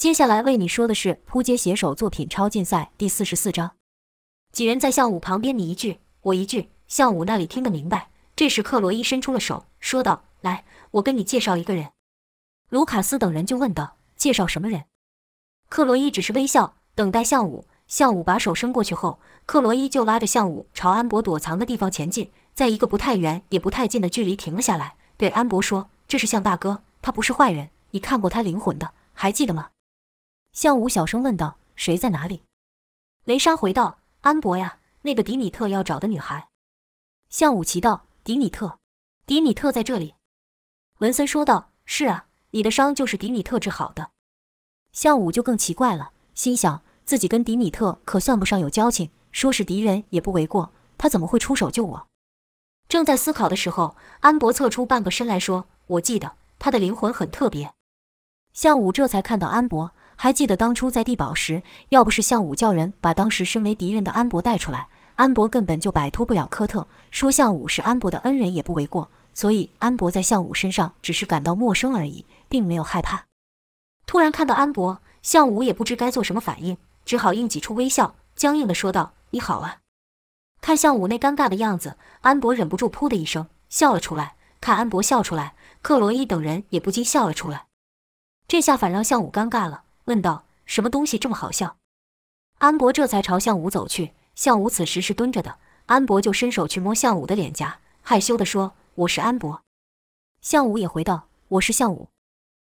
接下来为你说的是扑街写手作品超竞赛第四十四章。几人在项武旁边，你一句我一句，项武那里听得明白。这时克罗伊伸出了手，说道：“来，我跟你介绍一个人。”卢卡斯等人就问道：“介绍什么人？”克罗伊只是微笑，等待项武。项武把手伸过去后，克罗伊就拉着项武朝安博躲藏的地方前进，在一个不太远也不太近的距离停了下来，对安博说：“这是项大哥，他不是坏人，你看过他灵魂的，还记得吗？”项武小声问道：“谁在哪里？”雷莎回道：“安博呀，那个迪米特要找的女孩。”项武奇道：“迪米特，迪米特在这里。”文森说道：“是啊，你的伤就是迪米特治好的。”项武就更奇怪了，心想自己跟迪米特可算不上有交情，说是敌人也不为过，他怎么会出手救我？正在思考的时候，安博侧出半个身来说：“我记得他的灵魂很特别。”项武这才看到安博。还记得当初在地堡时，要不是项武叫人把当时身为敌人的安博带出来，安博根本就摆脱不了科特。说项武是安博的恩人也不为过，所以安博在项武身上只是感到陌生而已，并没有害怕。突然看到安博，项武也不知该做什么反应，只好硬挤出微笑，僵硬的说道：“你好啊。”看向武那尴尬的样子，安博忍不住噗的一声笑了出来。看安博笑出来，克罗伊等人也不禁笑了出来。这下反让项武尴尬了。问道：“什么东西这么好笑？”安博这才朝向武走去。向武此时是蹲着的，安博就伸手去摸向武的脸颊，害羞地说：“我是安博。”向武也回道：“我是向武。”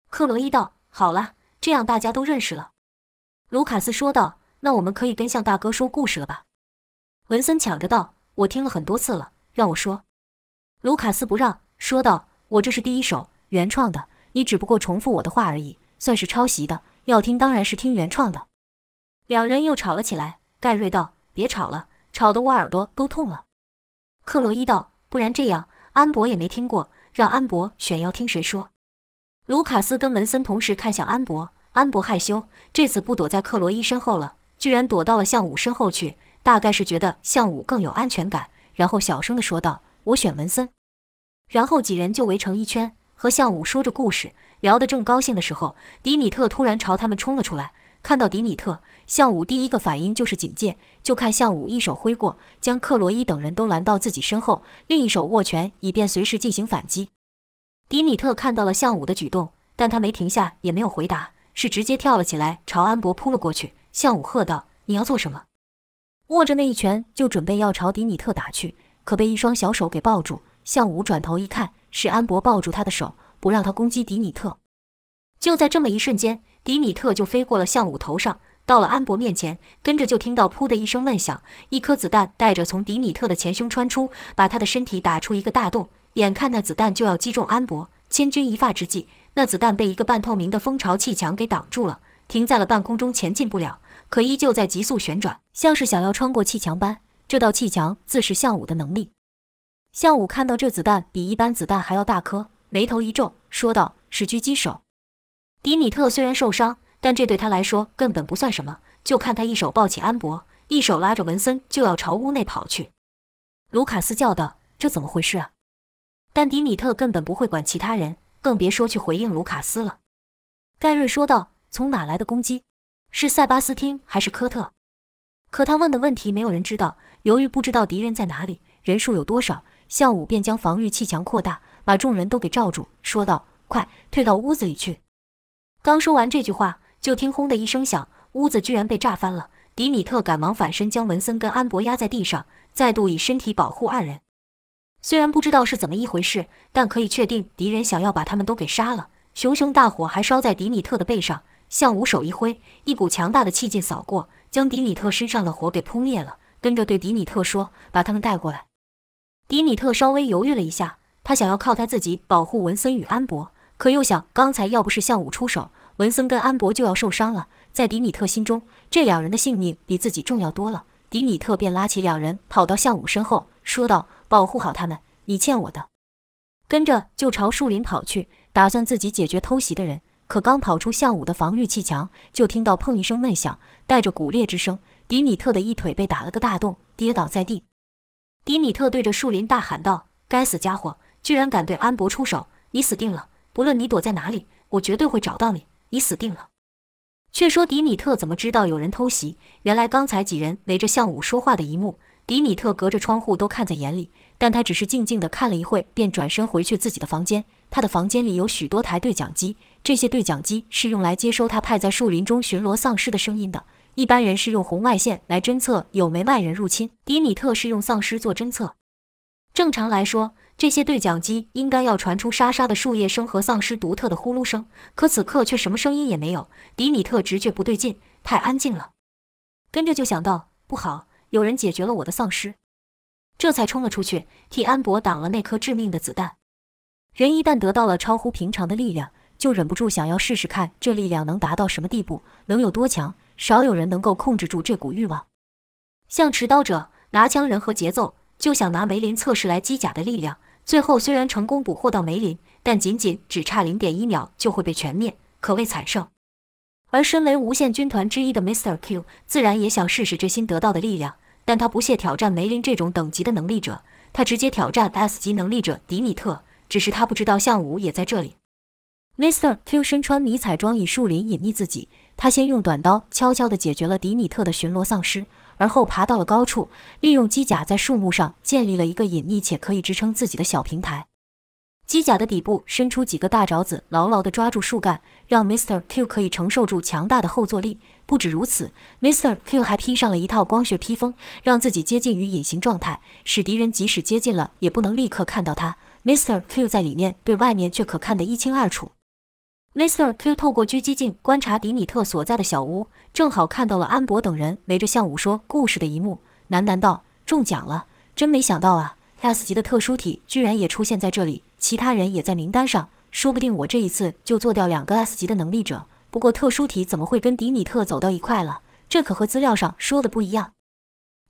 克罗伊道：“好了，这样大家都认识了。”卢卡斯说道：“那我们可以跟向大哥说故事了吧？”文森抢着道：“我听了很多次了，让我说。”卢卡斯不让，说道：“我这是第一首原创的，你只不过重复我的话而已，算是抄袭的。”要听当然是听原创的。两人又吵了起来。盖瑞道：“别吵了，吵得我耳朵都痛了。”克洛伊道：“不然这样，安博也没听过，让安博选要听谁说。”卢卡斯跟文森同时看向安博，安博害羞，这次不躲在克罗伊身后了，居然躲到了向武身后去，大概是觉得向武更有安全感，然后小声的说道：“我选文森。”然后几人就围成一圈，和向武说着故事。聊得正高兴的时候，迪米特突然朝他们冲了出来。看到迪米特，向武第一个反应就是警戒。就看向武一手挥过，将克罗伊等人都拦到自己身后，另一手握拳，以便随时进行反击。迪米特看到了向武的举动，但他没停下，也没有回答，是直接跳了起来，朝安博扑了过去。向武喝道：“你要做什么？”握着那一拳，就准备要朝迪米特打去，可被一双小手给抱住。向武转头一看，是安博抱住他的手。不让他攻击迪米特，就在这么一瞬间，迪米特就飞过了向武头上，到了安博面前，跟着就听到“噗”的一声闷响，一颗子弹带着从迪米特的前胸穿出，把他的身体打出一个大洞。眼看那子弹就要击中安博，千钧一发之际，那子弹被一个半透明的蜂巢气墙给挡住了，停在了半空中，前进不了，可依旧在急速旋转，像是想要穿过气墙般。这道气墙自是向武的能力。向武看到这子弹比一般子弹还要大颗。眉头一皱，说道：“是狙击手。”迪米特虽然受伤，但这对他来说根本不算什么。就看他一手抱起安博，一手拉着文森，就要朝屋内跑去。卢卡斯叫道：“这怎么回事啊？”但迪米特根本不会管其他人，更别说去回应卢卡斯了。盖瑞说道：“从哪来的攻击？是塞巴斯汀还是科特？”可他问的问题没有人知道。由于不知道敌人在哪里，人数有多少，项武便将防御气墙扩大。把众人都给罩住，说道：“快退到屋子里去！”刚说完这句话，就听“轰”的一声响，屋子居然被炸翻了。迪米特赶忙反身将文森跟安博压在地上，再度以身体保护二人。虽然不知道是怎么一回事，但可以确定敌人想要把他们都给杀了。熊熊大火还烧在迪米特的背上，向武手一挥，一股强大的气劲扫过，将迪米特身上的火给扑灭了。跟着对迪米特说：“把他们带过来。”迪米特稍微犹豫了一下。他想要靠他自己保护文森与安博，可又想刚才要不是向武出手，文森跟安博就要受伤了。在迪米特心中，这两人的性命比自己重要多了。迪米特便拉起两人跑到向武身后，说道：“保护好他们，你欠我的。”跟着就朝树林跑去，打算自己解决偷袭的人。可刚跑出向武的防御气墙，就听到砰一声闷响，带着骨裂之声。迪米特的一腿被打了个大洞，跌倒在地。迪米特对着树林大喊道：“该死家伙！”居然敢对安博出手！你死定了！不论你躲在哪里，我绝对会找到你！你死定了！却说迪米特怎么知道有人偷袭？原来刚才几人围着向武说话的一幕，迪米特隔着窗户都看在眼里，但他只是静静地看了一会，便转身回去自己的房间。他的房间里有许多台对讲机，这些对讲机是用来接收他派在树林中巡逻丧尸的声音的。一般人是用红外线来侦测有没外人入侵，迪米特是用丧尸做侦测。正常来说，这些对讲机应该要传出沙沙的树叶声和丧尸独特的呼噜声，可此刻却什么声音也没有。迪米特直觉不对劲，太安静了。跟着就想到不好，有人解决了我的丧尸，这才冲了出去，替安博挡了那颗致命的子弹。人一旦得到了超乎平常的力量，就忍不住想要试试看这力量能达到什么地步，能有多强。少有人能够控制住这股欲望，像持刀者、拿枪人和节奏，就想拿梅林测试来机甲的力量。最后虽然成功捕获到梅林，但仅仅只差零点一秒就会被全灭，可谓惨胜。而身为无限军团之一的 Mr. Q，自然也想试试这新得到的力量，但他不屑挑战梅林这种等级的能力者，他直接挑战 S 级能力者迪米特。只是他不知道项武也在这里。Mr. Q 身穿迷彩装，以树林隐匿自己。他先用短刀悄悄地解决了迪米特的巡逻丧尸，而后爬到了高处，利用机甲在树木上建立了一个隐匿且可以支撑自己的小平台。机甲的底部伸出几个大爪子，牢牢地抓住树干，让 Mr. Q 可以承受住强大的后坐力。不止如此，Mr. Q 还披上了一套光学披风，让自己接近于隐形状态，使敌人即使接近了，也不能立刻看到他。Mr. Q 在里面，对外面却可看得一清二楚。Mr. Q 透过狙击镜观察迪米特所在的小屋，正好看到了安博等人围着向武说故事的一幕，喃喃道：“中奖了，真没想到啊！S 级的特殊体居然也出现在这里，其他人也在名单上，说不定我这一次就做掉两个 S 级的能力者。不过特殊体怎么会跟迪米特走到一块了？这可和资料上说的不一样。”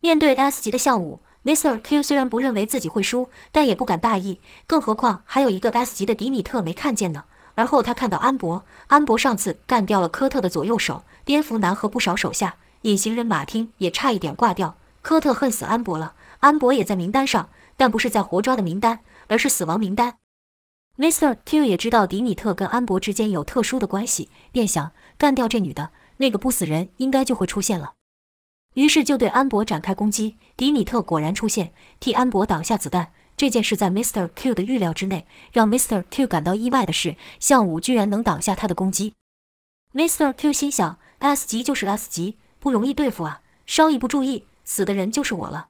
面对 S 级的向武，Mr. Q 虽然不认为自己会输，但也不敢大意，更何况还有一个 S 级的迪米特没看见呢。而后他看到安博，安博上次干掉了科特的左右手蝙蝠男和不少手下，隐形人马丁也差一点挂掉。科特恨死安博了，安博也在名单上，但不是在活抓的名单，而是死亡名单。Mr. Q 也知道迪米特跟安博之间有特殊的关系，便想干掉这女的，那个不死人应该就会出现了。于是就对安博展开攻击。迪米特果然出现，替安博挡下子弹。这件事在 Mr. Q 的预料之内，让 Mr. Q 感到意外的是，向武居然能挡下他的攻击。Mr. Q 心想：S 级就是 S 级，不容易对付啊！稍一不注意，死的人就是我了。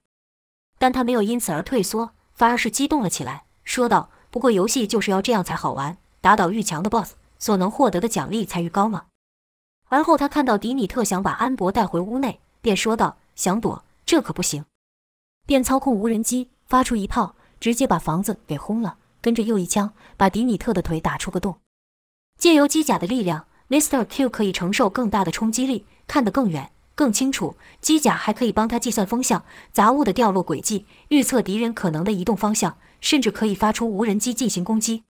但他没有因此而退缩，反而是激动了起来，说道：“不过游戏就是要这样才好玩，打倒愈强的 BOSS，所能获得的奖励才愈高嘛。”而后他看到迪米特想把安博带回屋内，便说道：“想躲，这可不行。”便操控无人机发出一炮。直接把房子给轰了，跟着又一枪把迪米特的腿打出个洞。借由机甲的力量，Mr. Q 可以承受更大的冲击力，看得更远、更清楚。机甲还可以帮他计算风向、杂物的掉落轨迹，预测敌人可能的移动方向，甚至可以发出无人机进行攻击。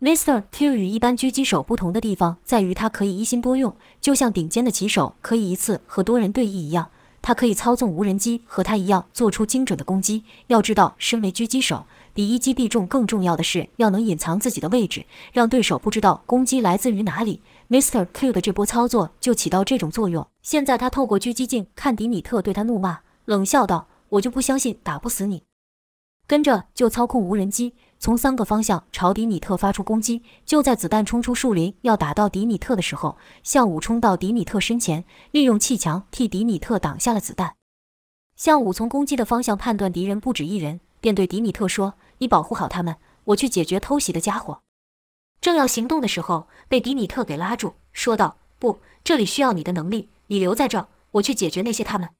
Mr. Q 与一般狙击手不同的地方在于，他可以一心多用，就像顶尖的棋手可以一次和多人对弈一样。他可以操纵无人机，和他一样做出精准的攻击。要知道，身为狙击手，比一击必中更重要的是要能隐藏自己的位置，让对手不知道攻击来自于哪里。Mr. Q 的这波操作就起到这种作用。现在他透过狙击镜看迪米特，对他怒骂，冷笑道：“我就不相信打不死你。”跟着就操控无人机。从三个方向朝迪米特发出攻击。就在子弹冲出树林要打到迪米特的时候，向武冲到迪米特身前，利用气墙替迪米特挡下了子弹。向武从攻击的方向判断敌人不止一人，便对迪米特说：“你保护好他们，我去解决偷袭的家伙。”正要行动的时候，被迪米特给拉住，说道：“不，这里需要你的能力，你留在这，我去解决那些他们。”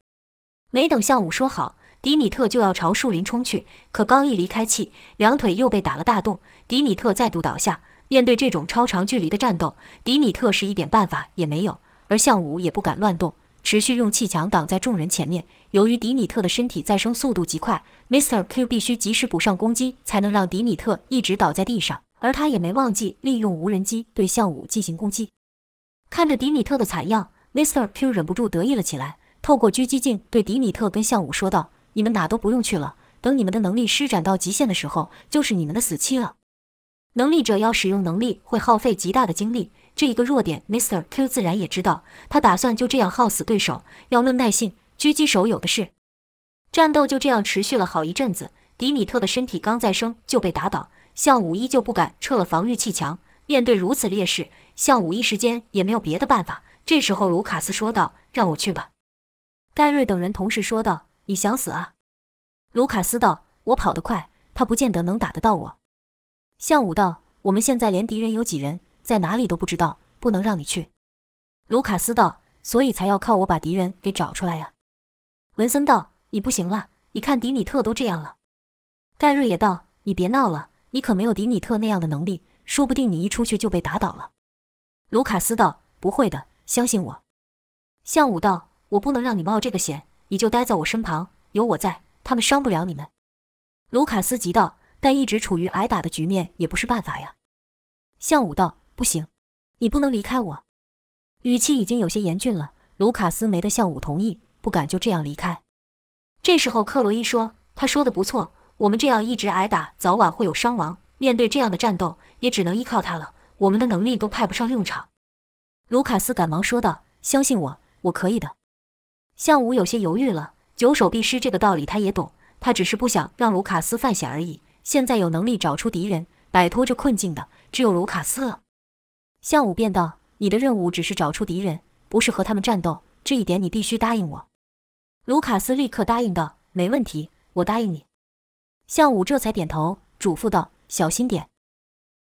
没等向武说好。迪米特就要朝树林冲去，可刚一离开气，两腿又被打了大洞。迪米特再度倒下。面对这种超长距离的战斗，迪米特是一点办法也没有，而向武也不敢乱动，持续用气墙挡在众人前面。由于迪米特的身体再生速度极快，Mr. Q 必须及时补上攻击，才能让迪米特一直倒在地上。而他也没忘记利用无人机对向武进行攻击。看着迪米特的惨样，Mr. Q 忍不住得意了起来，透过狙击镜对迪米特跟向武说道。你们哪都不用去了，等你们的能力施展到极限的时候，就是你们的死期了。能力者要使用能力会耗费极大的精力，这一个弱点，Mr. Q 自然也知道。他打算就这样耗死对手。要论耐性，狙击手有的是。战斗就这样持续了好一阵子。迪米特的身体刚再生就被打倒，向武依旧不敢撤了防御气墙。面对如此劣势，向武一时间也没有别的办法。这时候，卢卡斯说道：“让我去吧。”盖瑞等人同时说道：“你想死啊？”卢卡斯道：“我跑得快，他不见得能打得到我。”向武道：“我们现在连敌人有几人，在哪里都不知道，不能让你去。”卢卡斯道：“所以才要靠我把敌人给找出来呀。”文森道：“你不行了，你看迪米特都这样了。”盖瑞也道：“你别闹了，你可没有迪米特那样的能力，说不定你一出去就被打倒了。”卢卡斯道：“不会的，相信我。”向武道：“我不能让你冒这个险，你就待在我身旁，有我在，他们伤不了你们。”卢卡斯急道。但一直处于挨打的局面也不是办法呀。向武道：“不行，你不能离开我。”语气已经有些严峻了。卢卡斯没得向武同意，不敢就这样离开。这时候，克罗伊说：“他说的不错，我们这样一直挨打，早晚会有伤亡。面对这样的战斗，也只能依靠他了。我们的能力都派不上用场。”卢卡斯赶忙说道：“相信我，我可以的。”向武有些犹豫了。九手必失这个道理他也懂，他只是不想让卢卡斯犯险而已。现在有能力找出敌人，摆脱这困境的只有卢卡斯了。向武便道：“你的任务只是找出敌人，不是和他们战斗。这一点你必须答应我。”卢卡斯立刻答应道：“没问题，我答应你。”向武这才点头，嘱咐道：“小心点。”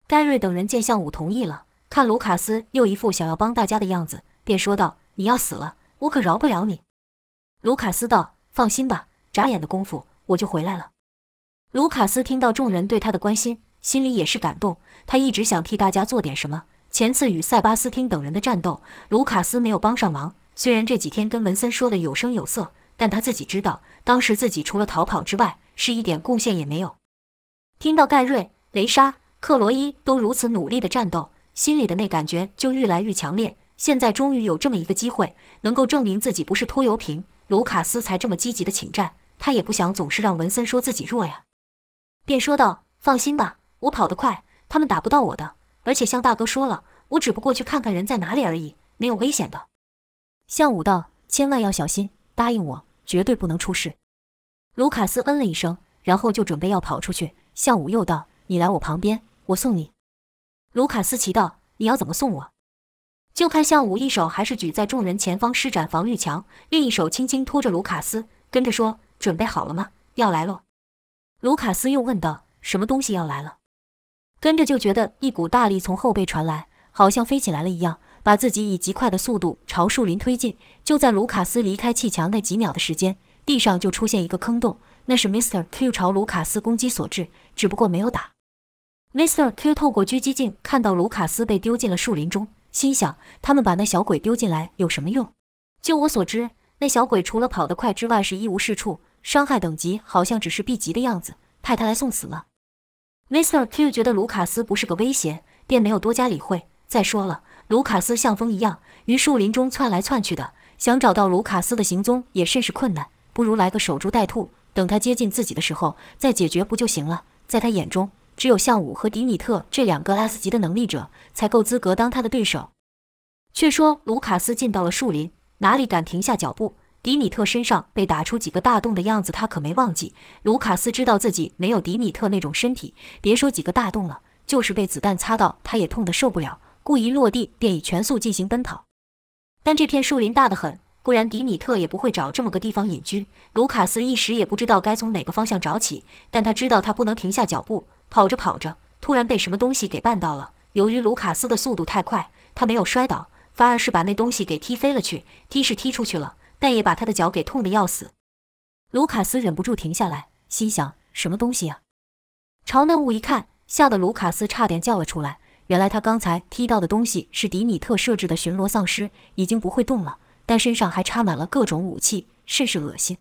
盖瑞等人见向武同意了，看卢卡斯又一副想要帮大家的样子，便说道：“你要死了，我可饶不了你。”卢卡斯道：“放心吧，眨眼的功夫我就回来了。”卢卡斯听到众人对他的关心，心里也是感动。他一直想替大家做点什么。前次与塞巴斯汀等人的战斗，卢卡斯没有帮上忙。虽然这几天跟文森说的有声有色，但他自己知道，当时自己除了逃跑之外，是一点贡献也没有。听到盖瑞、雷莎、克罗伊都如此努力的战斗，心里的那感觉就愈来愈强烈。现在终于有这么一个机会，能够证明自己不是拖油瓶，卢卡斯才这么积极的请战。他也不想总是让文森说自己弱呀。便说道：“放心吧，我跑得快，他们打不到我的。而且向大哥说了，我只不过去看看人在哪里而已，没有危险的。”向武道：“千万要小心，答应我，绝对不能出事。”卢卡斯嗯了一声，然后就准备要跑出去。向武又道：“你来我旁边，我送你。”卢卡斯奇道：“你要怎么送我？”就看向武一手还是举在众人前方施展防御墙，另一手轻轻托着卢卡斯，跟着说：“准备好了吗？要来喽。”卢卡斯又问道：“什么东西要来了？”跟着就觉得一股大力从后背传来，好像飞起来了一样，把自己以极快的速度朝树林推进。就在卢卡斯离开气墙那几秒的时间，地上就出现一个坑洞，那是 Mr. Q 朝卢卡斯攻击所致，只不过没有打。Mr. Q 透过狙击镜看到卢卡斯被丢进了树林中，心想：他们把那小鬼丢进来有什么用？就我所知，那小鬼除了跑得快之外是一无是处。伤害等级好像只是 B 级的样子，派他来送死了。Mr. Q 觉得卢卡斯不是个威胁，便没有多加理会。再说了，卢卡斯像风一样于树林中窜来窜去的，想找到卢卡斯的行踪也甚是困难。不如来个守株待兔，等他接近自己的时候再解决不就行了？在他眼中，只有向武和迪米特这两个 S 级的能力者才够资格当他的对手。却说卢卡斯进到了树林，哪里敢停下脚步？迪米特身上被打出几个大洞的样子，他可没忘记。卢卡斯知道自己没有迪米特那种身体，别说几个大洞了，就是被子弹擦到，他也痛得受不了。故一落地，便以全速进行奔跑。但这片树林大得很，不然迪米特也不会找这么个地方隐居。卢卡斯一时也不知道该从哪个方向找起，但他知道他不能停下脚步。跑着跑着，突然被什么东西给绊到了。由于卢卡斯的速度太快，他没有摔倒，反而是把那东西给踢飞了去。踢是踢出去了。但也把他的脚给痛得要死，卢卡斯忍不住停下来，心想：什么东西啊？朝那物一看，吓得卢卡斯差点叫了出来。原来他刚才踢到的东西是迪米特设置的巡逻丧尸，已经不会动了，但身上还插满了各种武器，甚是恶心。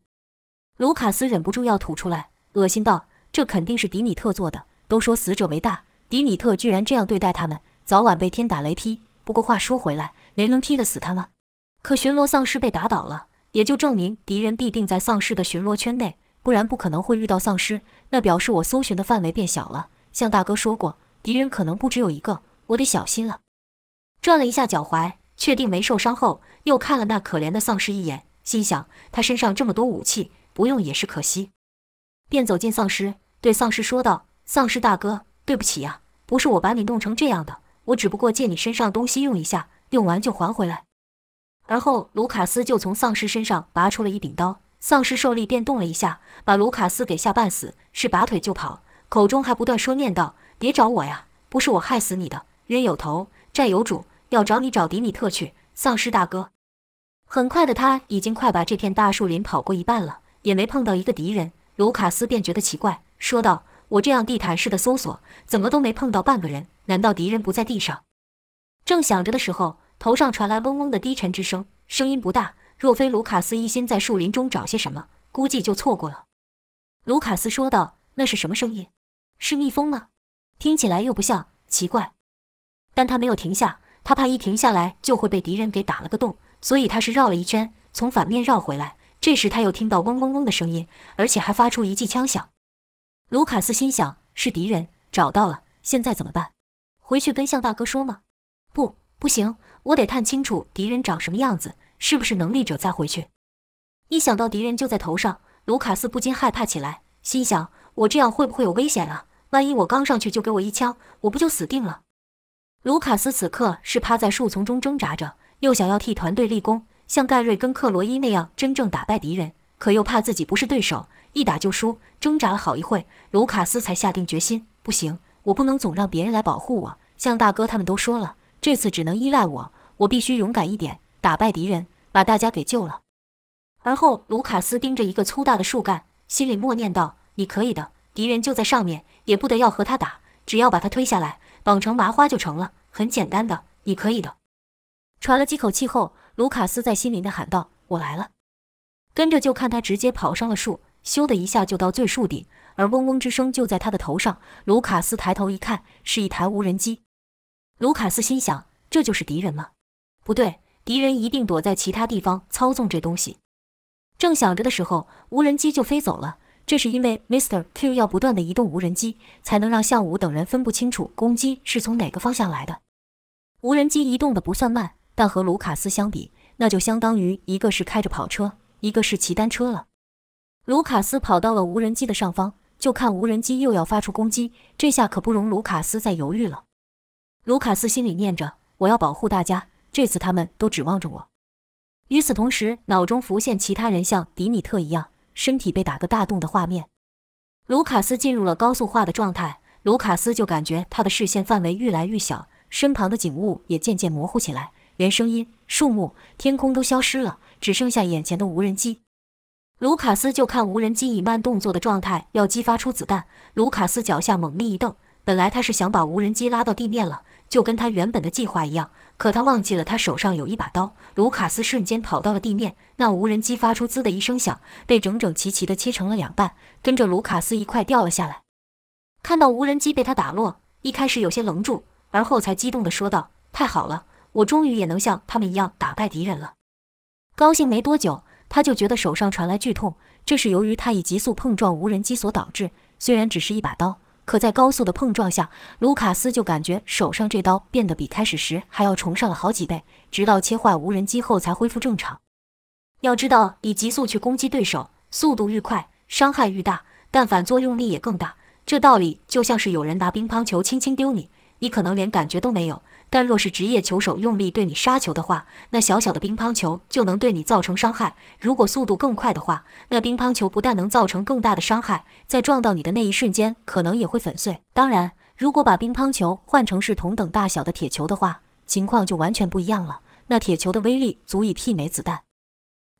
卢卡斯忍不住要吐出来，恶心道：“这肯定是迪米特做的。都说死者为大，迪米特居然这样对待他们，早晚被天打雷劈。不过话说回来，雷能劈得死他吗？”可巡逻丧尸被打倒了，也就证明敌人必定在丧尸的巡逻圈内，不然不可能会遇到丧尸。那表示我搜寻的范围变小了。向大哥说过，敌人可能不只有一个，我得小心了。转了一下脚踝，确定没受伤后，又看了那可怜的丧尸一眼，心想他身上这么多武器，不用也是可惜，便走进丧尸，对丧尸说道：“丧尸大哥，对不起呀，不是我把你弄成这样的，我只不过借你身上东西用一下，用完就还回来。”而后，卢卡斯就从丧尸身上拔出了一柄刀，丧尸受力便动了一下，把卢卡斯给吓半死，是拔腿就跑，口中还不断说念道：“别找我呀，不是我害死你的，冤有头，债有主，要找你找迪米特去，丧尸大哥。”很快的，他已经快把这片大树林跑过一半了，也没碰到一个敌人。卢卡斯便觉得奇怪，说道：“我这样地毯式的搜索，怎么都没碰到半个人？难道敌人不在地上？”正想着的时候。头上传来嗡嗡的低沉之声，声音不大。若非卢卡斯一心在树林中找些什么，估计就错过了。卢卡斯说道：“那是什么声音？是蜜蜂吗？听起来又不像，奇怪。”但他没有停下，他怕一停下来就会被敌人给打了个洞，所以他是绕了一圈，从反面绕回来。这时他又听到嗡嗡嗡的声音，而且还发出一记枪响。卢卡斯心想：是敌人找到了，现在怎么办？回去跟向大哥说吗？不。不行，我得探清楚敌人长什么样子，是不是能力者再回去。一想到敌人就在头上，卢卡斯不禁害怕起来，心想：我这样会不会有危险啊？万一我刚上去就给我一枪，我不就死定了？卢卡斯此刻是趴在树丛中挣扎着，又想要替团队立功，像盖瑞跟克罗伊那样真正打败敌人，可又怕自己不是对手，一打就输。挣扎了好一会，卢卡斯才下定决心：不行，我不能总让别人来保护我。向大哥他们都说了。这次只能依赖我，我必须勇敢一点，打败敌人，把大家给救了。而后，卢卡斯盯着一个粗大的树干，心里默念道：“你可以的，敌人就在上面，也不得要和他打，只要把他推下来，绑成麻花就成了，很简单的，你可以的。”喘了几口气后，卢卡斯在心里的喊道：“我来了。”跟着就看他直接跑上了树，咻的一下就到最树顶，而嗡嗡之声就在他的头上。卢卡斯抬头一看，是一台无人机。卢卡斯心想：“这就是敌人吗？不对，敌人一定躲在其他地方操纵这东西。”正想着的时候，无人机就飞走了。这是因为 Mr. Q 要不断的移动无人机，才能让向武等人分不清楚攻击是从哪个方向来的。无人机移动的不算慢，但和卢卡斯相比，那就相当于一个是开着跑车，一个是骑单车了。卢卡斯跑到了无人机的上方，就看无人机又要发出攻击，这下可不容卢卡斯再犹豫了。卢卡斯心里念着：“我要保护大家，这次他们都指望着我。”与此同时，脑中浮现其他人像迪米特一样身体被打个大洞的画面。卢卡斯进入了高速化的状态，卢卡斯就感觉他的视线范围愈来愈小，身旁的景物也渐渐模糊起来，连声音、树木、天空都消失了，只剩下眼前的无人机。卢卡斯就看无人机以慢动作的状态要激发出子弹，卢卡斯脚下猛力一蹬，本来他是想把无人机拉到地面了。就跟他原本的计划一样，可他忘记了他手上有一把刀。卢卡斯瞬间跑到了地面，那无人机发出“滋”的一声响，被整整齐齐的切成了两半，跟着卢卡斯一块掉了下来。看到无人机被他打落，一开始有些愣住，而后才激动地说道：“太好了，我终于也能像他们一样打败敌人了。”高兴没多久，他就觉得手上传来剧痛，这是由于他以急速碰撞无人机所导致。虽然只是一把刀。可在高速的碰撞下，卢卡斯就感觉手上这刀变得比开始时还要重上了好几倍，直到切换无人机后才恢复正常。要知道，以急速去攻击对手，速度愈快，伤害愈大，但反作用力也更大。这道理就像是有人拿乒乓球轻轻丢你，你可能连感觉都没有。但若是职业球手用力对你杀球的话，那小小的乒乓球就能对你造成伤害。如果速度更快的话，那乒乓球不但能造成更大的伤害，在撞到你的那一瞬间，可能也会粉碎。当然，如果把乒乓球换成是同等大小的铁球的话，情况就完全不一样了。那铁球的威力足以媲美子弹。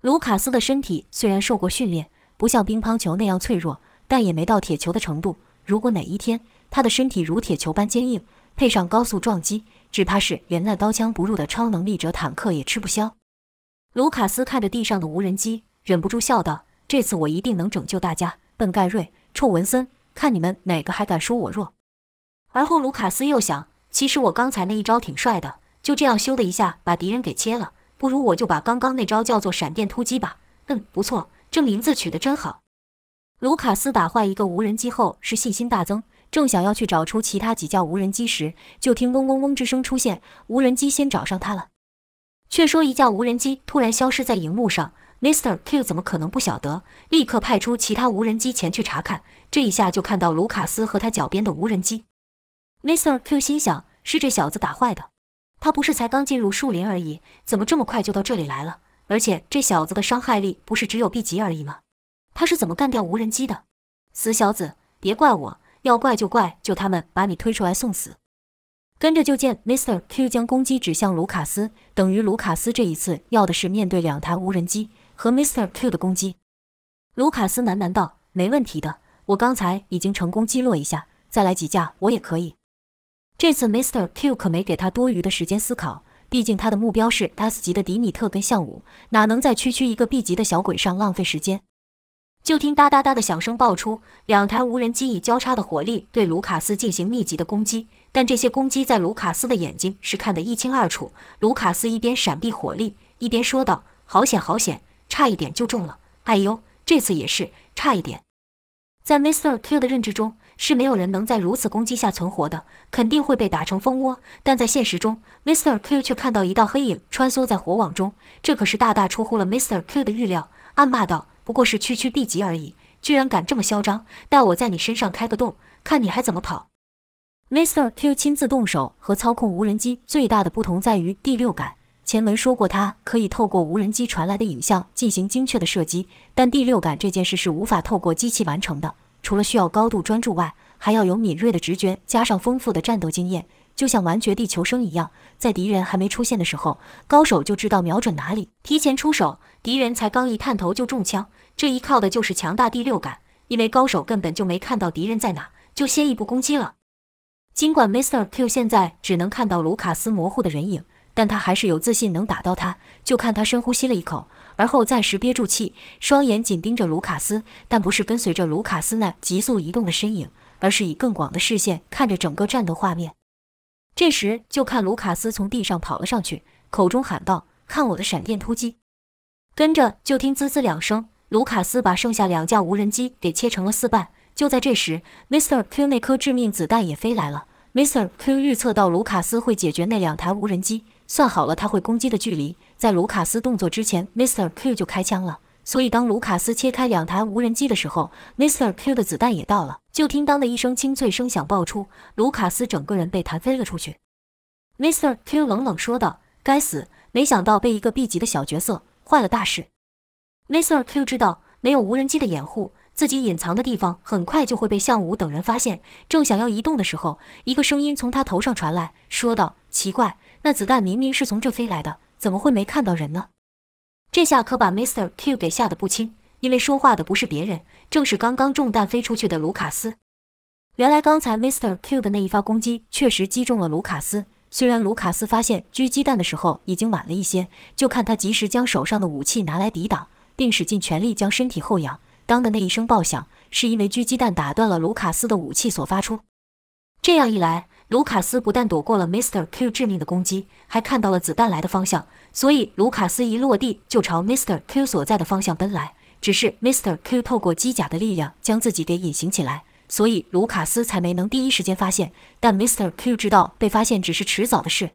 卢卡斯的身体虽然受过训练，不像乒乓球那样脆弱，但也没到铁球的程度。如果哪一天他的身体如铁球般坚硬，配上高速撞击，只怕是连那刀枪不入的超能力者坦克也吃不消。卢卡斯看着地上的无人机，忍不住笑道：“这次我一定能拯救大家。”笨盖瑞、臭文森，看你们哪个还敢说我弱？而后，卢卡斯又想：其实我刚才那一招挺帅的，就这样咻的一下把敌人给切了。不如我就把刚刚那招叫做闪电突击吧。嗯，不错，这名字取得真好。卢卡斯打坏一个无人机后，是信心大增。正想要去找出其他几架无人机时，就听嗡嗡嗡之声出现，无人机先找上他了。却说一架无人机突然消失在荧幕上，Mr. Q 怎么可能不晓得？立刻派出其他无人机前去查看。这一下就看到卢卡斯和他脚边的无人机。Mr. Q 心想：是这小子打坏的。他不是才刚进入树林而已，怎么这么快就到这里来了？而且这小子的伤害力不是只有 B 级而已吗？他是怎么干掉无人机的？死小子，别怪我！要怪就怪就他们把你推出来送死。跟着就见 Mr. Q 将攻击指向卢卡斯，等于卢卡斯这一次要的是面对两台无人机和 Mr. Q 的攻击。卢卡斯喃喃道：“没问题的，我刚才已经成功击落一下，再来几架我也可以。”这次 Mr. Q 可没给他多余的时间思考，毕竟他的目标是 S 级的迪米特跟向武，哪能在区区一个 B 级的小鬼上浪费时间？就听哒哒哒的响声爆出，两台无人机以交叉的火力对卢卡斯进行密集的攻击。但这些攻击在卢卡斯的眼睛是看得一清二楚。卢卡斯一边闪避火力，一边说道：“好险，好险，差一点就中了！哎呦，这次也是差一点。”在 Mr. Q 的认知中，是没有人能在如此攻击下存活的，肯定会被打成蜂窝。但在现实中，Mr. Q 却看到一道黑影穿梭在火网中，这可是大大出乎了 Mr. Q 的预料，暗骂道。不过是区区 B 级而已，居然敢这么嚣张！待我在你身上开个洞，看你还怎么跑！Mr. Q 亲自动手和操控无人机最大的不同在于第六感。前文说过，他可以透过无人机传来的影像进行精确的射击，但第六感这件事是无法透过机器完成的。除了需要高度专注外，还要有敏锐的直觉，加上丰富的战斗经验。就像玩绝地求生一样，在敌人还没出现的时候，高手就知道瞄准哪里，提前出手。敌人才刚一探头就中枪，这一靠的就是强大第六感。因为高手根本就没看到敌人在哪，就先一步攻击了。尽管 Mr. Q 现在只能看到卢卡斯模糊的人影，但他还是有自信能打到他。就看他深呼吸了一口，而后暂时憋住气，双眼紧盯着卢卡斯，但不是跟随着卢卡斯那急速移动的身影，而是以更广的视线看着整个战斗画面。这时，就看卢卡斯从地上跑了上去，口中喊道：“看我的闪电突击！”跟着就听滋滋两声，卢卡斯把剩下两架无人机给切成了四半。就在这时，Mr. Q 那颗致命子弹也飞来了。Mr. Q 预测到卢卡斯会解决那两台无人机，算好了他会攻击的距离，在卢卡斯动作之前，Mr. Q 就开枪了。所以，当卢卡斯切开两台无人机的时候，Mr. Q 的子弹也到了。就听当的一声清脆声响爆出，卢卡斯整个人被弹飞了出去。Mr. Q 冷冷说道：“该死，没想到被一个 B 级的小角色坏了大事。”Mr. Q 知道，没有无人机的掩护，自己隐藏的地方很快就会被向武等人发现。正想要移动的时候，一个声音从他头上传来，说道：“奇怪，那子弹明明是从这飞来的，怎么会没看到人呢？”这下可把 Mr. Q 给吓得不轻，因为说话的不是别人，正是刚刚中弹飞出去的卢卡斯。原来刚才 Mr. Q 的那一发攻击确实击中了卢卡斯，虽然卢卡斯发现狙击弹的时候已经晚了一些，就看他及时将手上的武器拿来抵挡，并使尽全力将身体后仰。当的那一声爆响，是因为狙击弹打断了卢卡斯的武器所发出。这样一来，卢卡斯不但躲过了 Mr. Q 致命的攻击，还看到了子弹来的方向。所以，卢卡斯一落地就朝 Mr. Q 所在的方向奔来。只是 Mr. Q 透过机甲的力量将自己给隐形起来，所以卢卡斯才没能第一时间发现。但 Mr. Q 知道被发现只是迟早的事。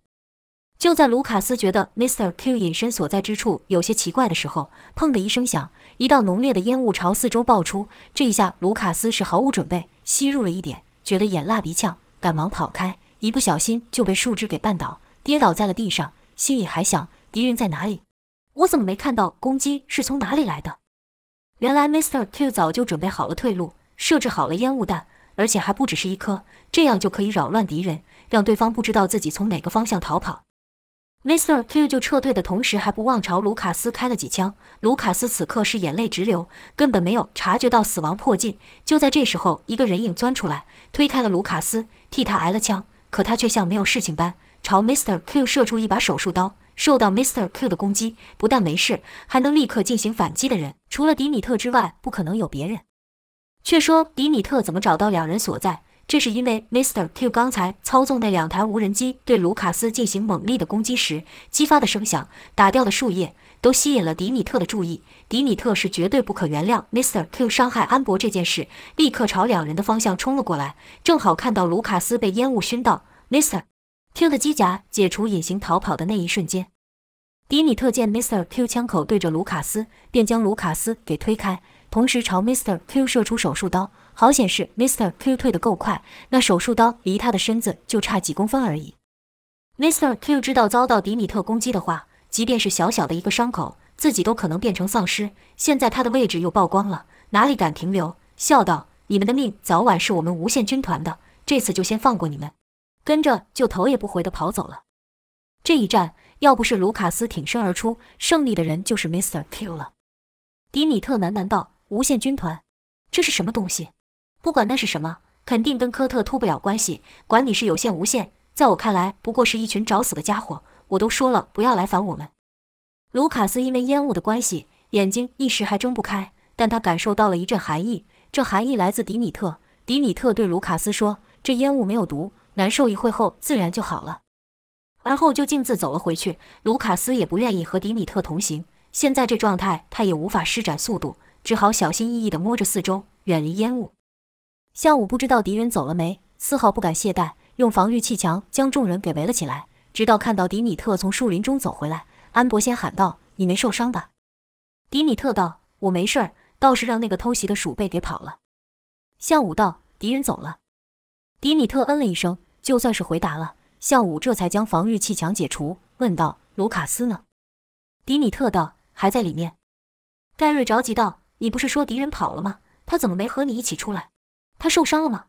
就在卢卡斯觉得 Mr. Q 隐身所在之处有些奇怪的时候，砰的一声响，一道浓烈的烟雾朝四周爆出。这一下，卢卡斯是毫无准备，吸入了一点，觉得眼辣鼻呛。赶忙跑开，一不小心就被树枝给绊倒，跌倒在了地上。心里还想：敌人在哪里？我怎么没看到攻击是从哪里来的？原来 Mr. Q 早就准备好了退路，设置好了烟雾弹，而且还不只是一颗，这样就可以扰乱敌人，让对方不知道自己从哪个方向逃跑。Mr. Q 就撤退的同时，还不忘朝卢卡斯开了几枪。卢卡斯此刻是眼泪直流，根本没有察觉到死亡迫近。就在这时候，一个人影钻出来，推开了卢卡斯。替他挨了枪，可他却像没有事情般朝 Mr. Q 射出一把手术刀。受到 Mr. Q 的攻击，不但没事，还能立刻进行反击的人，除了迪米特之外，不可能有别人。却说迪米特怎么找到两人所在？这是因为 Mr. Q 刚才操纵那两台无人机对卢卡斯进行猛烈的攻击时，激发的声响，打掉的树叶，都吸引了迪米特的注意。迪米特是绝对不可原谅 Mr. Q 伤害安博这件事，立刻朝两人的方向冲了过来，正好看到卢卡斯被烟雾熏到。Mr. Q 的机甲解除隐形逃跑的那一瞬间，迪米特见 Mr. Q 枪口对着卢卡斯，便将卢卡斯给推开。同时朝 Mr. Q 射出手术刀，好显示 Mr. Q 退得够快，那手术刀离他的身子就差几公分而已。Mr. Q 知道遭到迪米特攻击的话，即便是小小的一个伤口，自己都可能变成丧尸。现在他的位置又曝光了，哪里敢停留？笑道：“你们的命早晚是我们无限军团的，这次就先放过你们。”跟着就头也不回地跑走了。这一战要不是卢卡斯挺身而出，胜利的人就是 Mr. Q 了。迪米特喃喃道。无限军团，这是什么东西？不管那是什么，肯定跟科特脱不了关系。管你是有限无限，在我看来，不过是一群找死的家伙。我都说了，不要来烦我们。卢卡斯因为烟雾的关系，眼睛一时还睁不开，但他感受到了一阵寒意，这寒意来自迪米特。迪米特对卢卡斯说：“这烟雾没有毒，难受一会后自然就好了。”而后就径自走了回去。卢卡斯也不愿意和迪米特同行，现在这状态，他也无法施展速度。只好小心翼翼地摸着四周，远离烟雾。向武不知道敌人走了没，丝毫不敢懈怠，用防御气墙将众人给围了起来。直到看到迪米特从树林中走回来，安博先喊道：“你没受伤吧？”迪米特道：“我没事儿，倒是让那个偷袭的鼠辈给跑了。”向武道：“敌人走了。”迪米特嗯了一声，就算是回答了。向武这才将防御气墙解除，问道：“卢卡斯呢？”迪米特道：“还在里面。”盖瑞着急道。你不是说敌人跑了吗？他怎么没和你一起出来？他受伤了吗？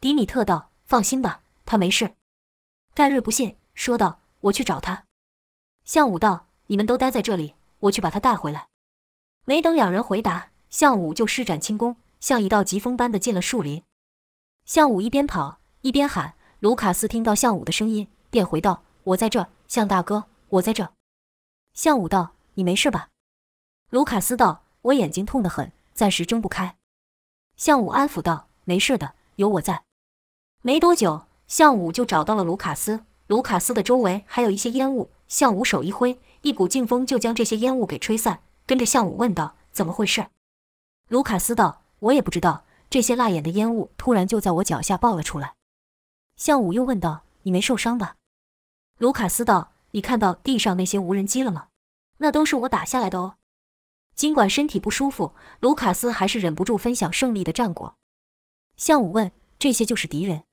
迪米特道：“放心吧，他没事。”盖瑞不信，说道：“我去找他。”向武道：“你们都待在这里，我去把他带回来。”没等两人回答，向武就施展轻功，像一道疾风般的进了树林。向武一边跑一边喊：“卢卡斯！”听到向武的声音，便回道：“我在这，向大哥，我在这。”向武道：“你没事吧？”卢卡斯道。我眼睛痛得很，暂时睁不开。向武安抚道：“没事的，有我在。”没多久，向武就找到了卢卡斯。卢卡斯的周围还有一些烟雾，向武手一挥，一股劲风就将这些烟雾给吹散。跟着向武问道：“怎么回事？”卢卡斯道：“我也不知道，这些辣眼的烟雾突然就在我脚下爆了出来。”向武又问道：“你没受伤吧？”卢卡斯道：“你看到地上那些无人机了吗？那都是我打下来的哦。”尽管身体不舒服，卢卡斯还是忍不住分享胜利的战果。向武问：“这些就是敌人？”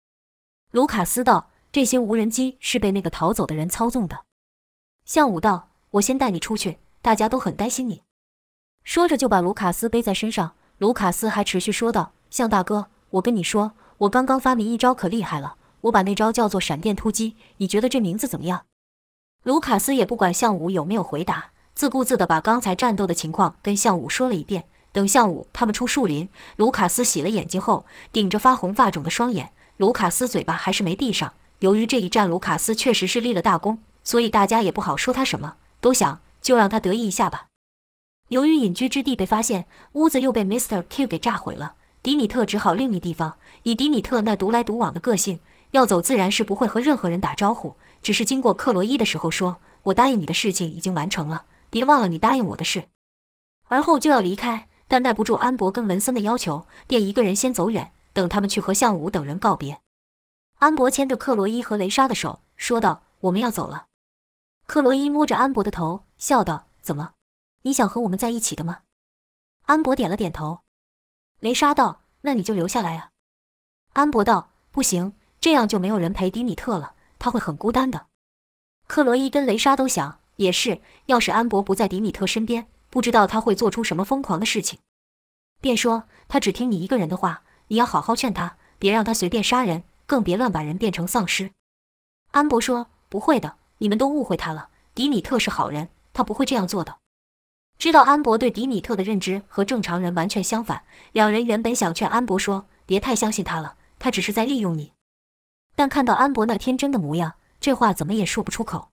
卢卡斯道：“这些无人机是被那个逃走的人操纵的。”向武道：“我先带你出去，大家都很担心你。”说着就把卢卡斯背在身上。卢卡斯还持续说道：“向大哥，我跟你说，我刚刚发明一招可厉害了，我把那招叫做闪电突击，你觉得这名字怎么样？”卢卡斯也不管向武有没有回答。自顾自地把刚才战斗的情况跟向武说了一遍。等向武他们出树林，卢卡斯洗了眼睛后，顶着发红发肿的双眼，卢卡斯嘴巴还是没闭上。由于这一战卢卡斯确实是立了大功，所以大家也不好说他什么，都想就让他得意一下吧。由于隐居之地被发现，屋子又被 Mr. Q 给炸毁了，迪米特只好另觅地方。以迪米特那独来独往的个性，要走自然是不会和任何人打招呼，只是经过克罗伊的时候说：“我答应你的事情已经完成了。”别忘了你答应我的事，而后就要离开，但耐不住安博跟文森的要求，便一个人先走远，等他们去和向武等人告别。安博牵着克罗伊和雷莎的手，说道：“我们要走了。”克罗伊摸着安博的头，笑道：“怎么？你想和我们在一起的吗？”安博点了点头。雷莎道：“那你就留下来啊。”安博道：“不行，这样就没有人陪迪米特了，他会很孤单的。”克罗伊跟雷莎都想。也是，要是安博不在迪米特身边，不知道他会做出什么疯狂的事情。便说他只听你一个人的话，你要好好劝他，别让他随便杀人，更别乱把人变成丧尸。安博说：“不会的，你们都误会他了。迪米特是好人，他不会这样做的。”知道安博对迪米特的认知和正常人完全相反，两人原本想劝安博说：“别太相信他了，他只是在利用你。”但看到安博那天真的模样，这话怎么也说不出口。